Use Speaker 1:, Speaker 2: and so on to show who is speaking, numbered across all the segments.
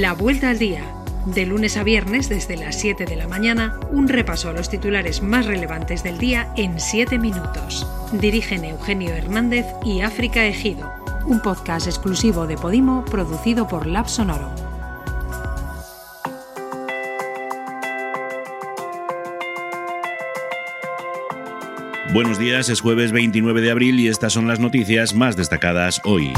Speaker 1: La Vuelta al Día. De lunes a viernes desde las 7 de la mañana, un repaso a los titulares más relevantes del día en 7 minutos. Dirigen Eugenio Hernández y África Ejido. Un podcast exclusivo de Podimo producido por Lab Sonoro.
Speaker 2: Buenos días, es jueves 29 de abril y estas son las noticias más destacadas hoy.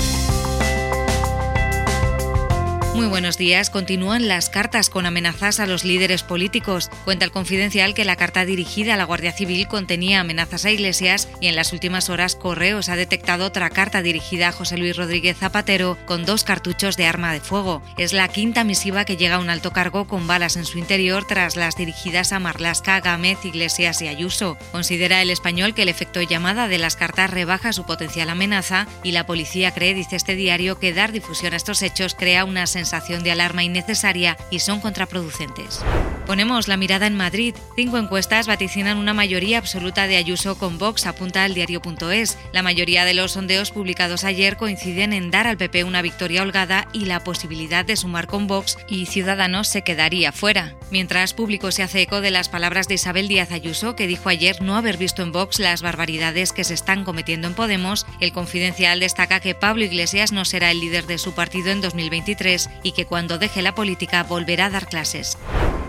Speaker 3: Muy buenos días. Continúan las cartas con amenazas a los líderes políticos. Cuenta el confidencial que la carta dirigida a la Guardia Civil contenía amenazas a Iglesias y en las últimas horas Correos ha detectado otra carta dirigida a José Luis Rodríguez Zapatero con dos cartuchos de arma de fuego. Es la quinta misiva que llega a un alto cargo con balas en su interior tras las dirigidas a Marlasca, Gámez, Iglesias y Ayuso. Considera el español que el efecto llamada de las cartas rebaja su potencial amenaza y la policía cree, dice este diario, que dar difusión a estos hechos crea una sensación sensación de alarma innecesaria y son contraproducentes. Ponemos la mirada en Madrid. Cinco encuestas vaticinan una mayoría absoluta de Ayuso con Vox, apunta al diario.es. La mayoría de los sondeos publicados ayer coinciden en dar al PP una victoria holgada y la posibilidad de sumar con Vox y Ciudadanos se quedaría fuera. Mientras Público se hace eco de las palabras de Isabel Díaz Ayuso, que dijo ayer no haber visto en Vox las barbaridades que se están cometiendo en Podemos, el confidencial destaca que Pablo Iglesias no será el líder de su partido en 2023 y que cuando deje la política volverá a dar clases.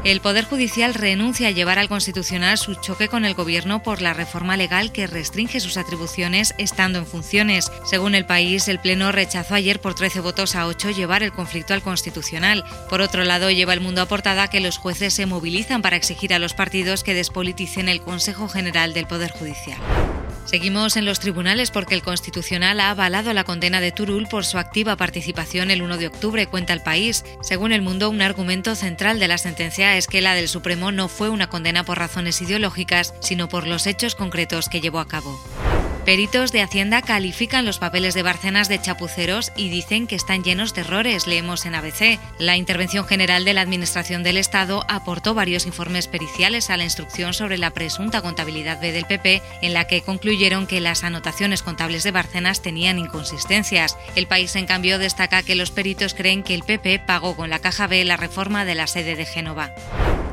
Speaker 3: El Poder Judicial renuncia a llevar al Constitucional su choque con el Gobierno por la reforma legal que restringe sus atribuciones estando en funciones. Según el país, el Pleno rechazó ayer por 13 votos a 8 llevar el conflicto al Constitucional. Por otro lado, lleva el mundo a portada que los jueces se movilizan para exigir a los partidos que despoliticen el Consejo General del Poder Judicial. Seguimos en los tribunales porque el Constitucional ha avalado la condena de Turul por su activa participación el 1 de octubre, cuenta el país. Según el mundo, un argumento central de la sentencia es que la del Supremo no fue una condena por razones ideológicas, sino por los hechos concretos que llevó a cabo. Peritos de Hacienda califican los papeles de Barcenas de chapuceros y dicen que están llenos de errores, leemos en ABC. La Intervención General de la Administración del Estado aportó varios informes periciales a la instrucción sobre la presunta contabilidad B del PP, en la que concluyeron que las anotaciones contables de Barcenas tenían inconsistencias. El país, en cambio, destaca que los peritos creen que el PP pagó con la caja B la reforma de la sede de Génova.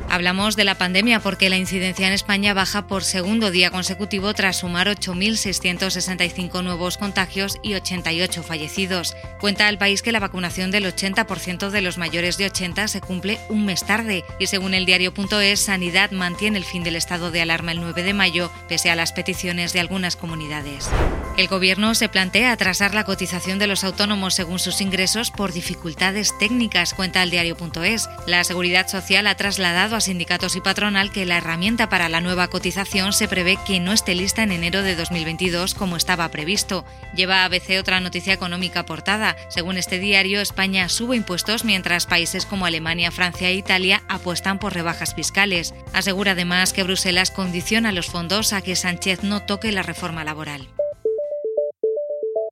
Speaker 3: Hablamos de la pandemia porque la incidencia en España baja por segundo día consecutivo tras sumar 8.665 nuevos contagios y 88 fallecidos. Cuenta el país que la vacunación del 80% de los mayores de 80 se cumple un mes tarde y según el diario.es, Sanidad mantiene el fin del estado de alarma el 9 de mayo pese a las peticiones de algunas comunidades. El Gobierno se plantea atrasar la cotización de los autónomos según sus ingresos por dificultades técnicas, cuenta el diario.es. La Seguridad Social ha trasladado a sindicatos y patronal que la herramienta para la nueva cotización se prevé que no esté lista en enero de 2022 como estaba previsto. Lleva ABC otra noticia económica aportada. Según este diario, España sube impuestos mientras países como Alemania, Francia e Italia apuestan por rebajas fiscales. Asegura además que Bruselas condiciona los fondos a que Sánchez no toque la reforma laboral.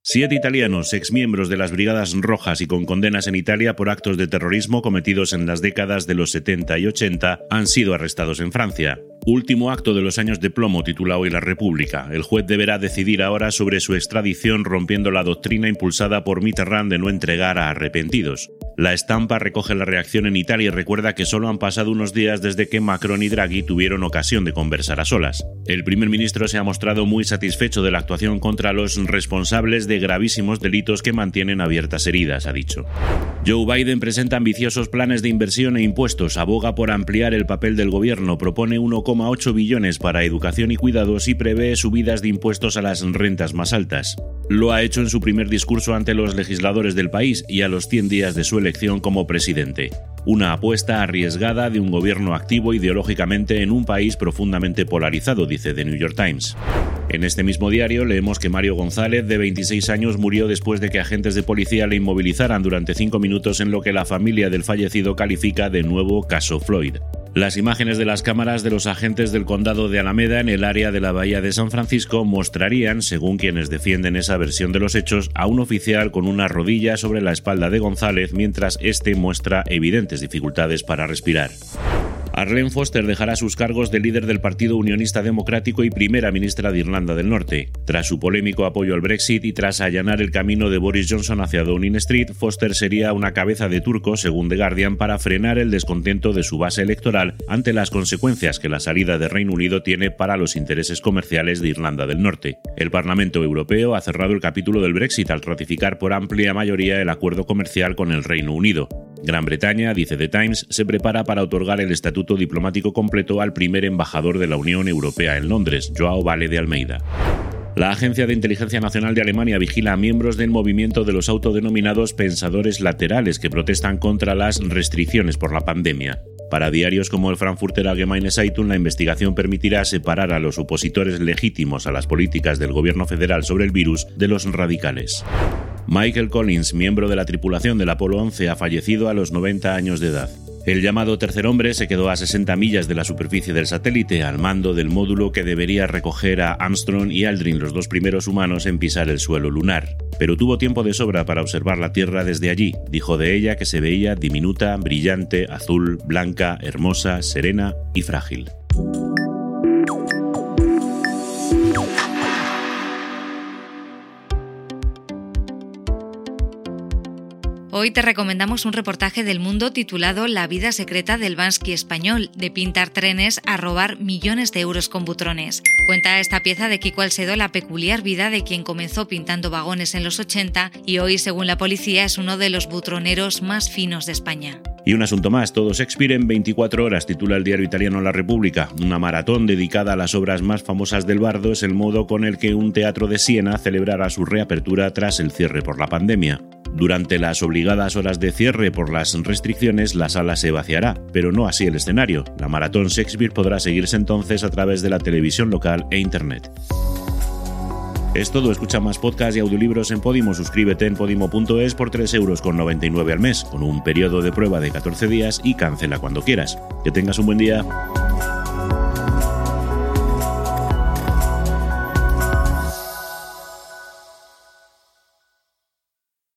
Speaker 2: Siete italianos, exmiembros de las Brigadas Rojas y con condenas en Italia por actos de terrorismo cometidos en las décadas de los 70 y 80, han sido arrestados en Francia. Último acto de los años de plomo titula hoy La República. El juez deberá decidir ahora sobre su extradición rompiendo la doctrina impulsada por Mitterrand de no entregar a arrepentidos. La estampa recoge la reacción en Italia y recuerda que solo han pasado unos días desde que Macron y Draghi tuvieron ocasión de conversar a solas. El primer ministro se ha mostrado muy satisfecho de la actuación contra los responsables de gravísimos delitos que mantienen abiertas heridas, ha dicho. Joe Biden presenta ambiciosos planes de inversión e impuestos, aboga por ampliar el papel del gobierno, propone 1,8 billones para educación y cuidados y prevé subidas de impuestos a las rentas más altas. Lo ha hecho en su primer discurso ante los legisladores del país y a los 100 días de su elección como presidente. Una apuesta arriesgada de un gobierno activo ideológicamente en un país profundamente polarizado, dice The New York Times. En este mismo diario leemos que Mario González, de 26 años, murió después de que agentes de policía le inmovilizaran durante cinco minutos en lo que la familia del fallecido califica de nuevo caso Floyd. Las imágenes de las cámaras de los agentes del condado de Alameda en el área de la bahía de San Francisco mostrarían, según quienes defienden esa versión de los hechos, a un oficial con una rodilla sobre la espalda de González mientras éste muestra evidentes dificultades para respirar. Arlene Foster dejará sus cargos de líder del Partido Unionista Democrático y primera ministra de Irlanda del Norte. Tras su polémico apoyo al Brexit y tras allanar el camino de Boris Johnson hacia Downing Street, Foster sería una cabeza de turco, según The Guardian, para frenar el descontento de su base electoral ante las consecuencias que la salida de Reino Unido tiene para los intereses comerciales de Irlanda del Norte. El Parlamento Europeo ha cerrado el capítulo del Brexit al ratificar por amplia mayoría el acuerdo comercial con el Reino Unido. Gran Bretaña, dice The Times, se prepara para otorgar el estatuto diplomático completo al primer embajador de la Unión Europea en Londres, Joao Vale de Almeida. La Agencia de Inteligencia Nacional de Alemania vigila a miembros del movimiento de los autodenominados pensadores laterales que protestan contra las restricciones por la pandemia. Para diarios como el Frankfurter Allgemeine Zeitung, la investigación permitirá separar a los opositores legítimos a las políticas del gobierno federal sobre el virus de los radicales. Michael Collins, miembro de la tripulación del Apolo 11, ha fallecido a los 90 años de edad. El llamado tercer hombre se quedó a 60 millas de la superficie del satélite al mando del módulo que debería recoger a Armstrong y Aldrin, los dos primeros humanos en pisar el suelo lunar. Pero tuvo tiempo de sobra para observar la Tierra desde allí. Dijo de ella que se veía diminuta, brillante, azul, blanca, hermosa, serena y frágil.
Speaker 3: Hoy te recomendamos un reportaje del mundo titulado La vida secreta del Bansky español, de pintar trenes a robar millones de euros con butrones. Cuenta esta pieza de Kiko Alcedo la peculiar vida de quien comenzó pintando vagones en los 80 y hoy, según la policía, es uno de los butroneros más finos de España.
Speaker 2: Y un asunto más, todo Shakespeare en 24 horas, titula el diario italiano La República. Una maratón dedicada a las obras más famosas del bardo es el modo con el que un teatro de Siena celebrará su reapertura tras el cierre por la pandemia. Durante las obligadas horas de cierre por las restricciones, la sala se vaciará, pero no así el escenario. La maratón Shakespeare podrá seguirse entonces a través de la televisión local e Internet. Es todo, escucha más podcasts y audiolibros en Podimo, suscríbete en podimo.es por 3,99 euros al mes, con un periodo de prueba de 14 días y cancela cuando quieras. Que tengas un buen día.